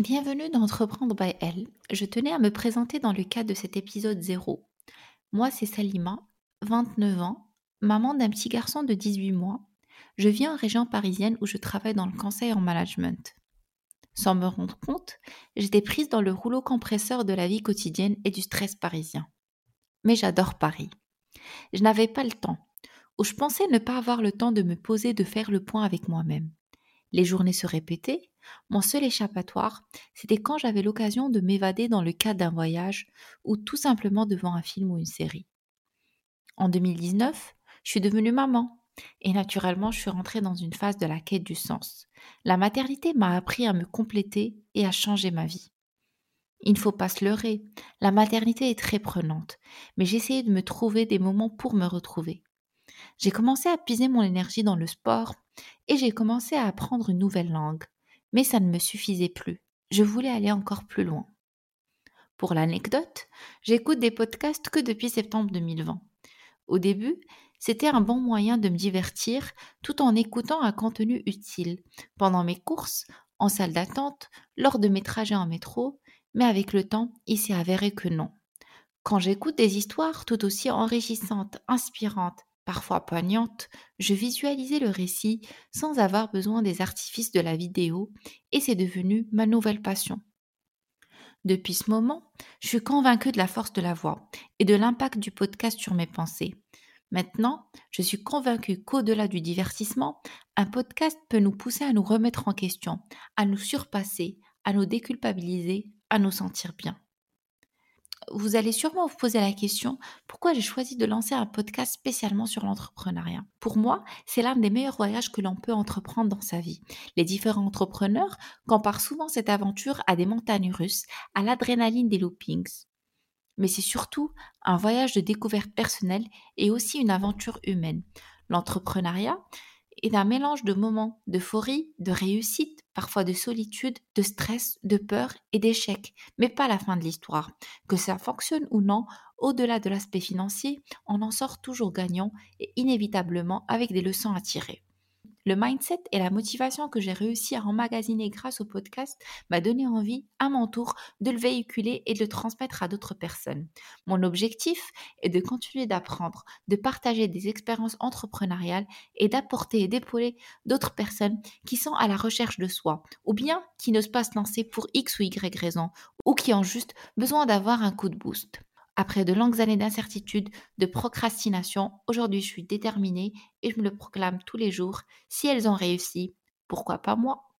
Bienvenue dans Entreprendre by Elle. Je tenais à me présenter dans le cadre de cet épisode 0. Moi, c'est Salima, 29 ans, maman d'un petit garçon de 18 mois. Je vis en région parisienne où je travaille dans le conseil en management. Sans me rendre compte, j'étais prise dans le rouleau compresseur de la vie quotidienne et du stress parisien. Mais j'adore Paris. Je n'avais pas le temps, ou je pensais ne pas avoir le temps de me poser de faire le point avec moi-même. Les journées se répétaient, mon seul échappatoire, c'était quand j'avais l'occasion de m'évader dans le cadre d'un voyage ou tout simplement devant un film ou une série. En 2019, je suis devenue maman et naturellement je suis rentrée dans une phase de la quête du sens. La maternité m'a appris à me compléter et à changer ma vie. Il ne faut pas se leurrer, la maternité est très prenante, mais j'essayais de me trouver des moments pour me retrouver. J'ai commencé à puiser mon énergie dans le sport et j'ai commencé à apprendre une nouvelle langue, mais ça ne me suffisait plus. Je voulais aller encore plus loin. Pour l'anecdote, j'écoute des podcasts que depuis septembre 2020. Au début, c'était un bon moyen de me divertir tout en écoutant un contenu utile, pendant mes courses, en salle d'attente, lors de mes trajets en métro, mais avec le temps, il s'est avéré que non. Quand j'écoute des histoires tout aussi enrichissantes, inspirantes, parfois poignante, je visualisais le récit sans avoir besoin des artifices de la vidéo et c'est devenu ma nouvelle passion. Depuis ce moment, je suis convaincue de la force de la voix et de l'impact du podcast sur mes pensées. Maintenant, je suis convaincue qu'au-delà du divertissement, un podcast peut nous pousser à nous remettre en question, à nous surpasser, à nous déculpabiliser, à nous sentir bien vous allez sûrement vous poser la question pourquoi j'ai choisi de lancer un podcast spécialement sur l'entrepreneuriat? Pour moi, c'est l'un des meilleurs voyages que l'on peut entreprendre dans sa vie. Les différents entrepreneurs comparent souvent cette aventure à des montagnes russes, à l'adrénaline des loopings. Mais c'est surtout un voyage de découverte personnelle et aussi une aventure humaine. L'entrepreneuriat, est un mélange de moments d'euphorie, de réussite, parfois de solitude, de stress, de peur et d'échec, mais pas la fin de l'histoire. Que ça fonctionne ou non, au-delà de l'aspect financier, on en sort toujours gagnant et inévitablement avec des leçons à tirer. Le mindset et la motivation que j'ai réussi à emmagasiner grâce au podcast m'a donné envie, à mon tour, de le véhiculer et de le transmettre à d'autres personnes. Mon objectif est de continuer d'apprendre, de partager des expériences entrepreneuriales et d'apporter et d'épauler d'autres personnes qui sont à la recherche de soi, ou bien qui n'osent pas se lancer pour X ou Y raison, ou qui ont juste besoin d'avoir un coup de boost. Après de longues années d'incertitude, de procrastination, aujourd'hui je suis déterminée et je me le proclame tous les jours. Si elles ont réussi, pourquoi pas moi?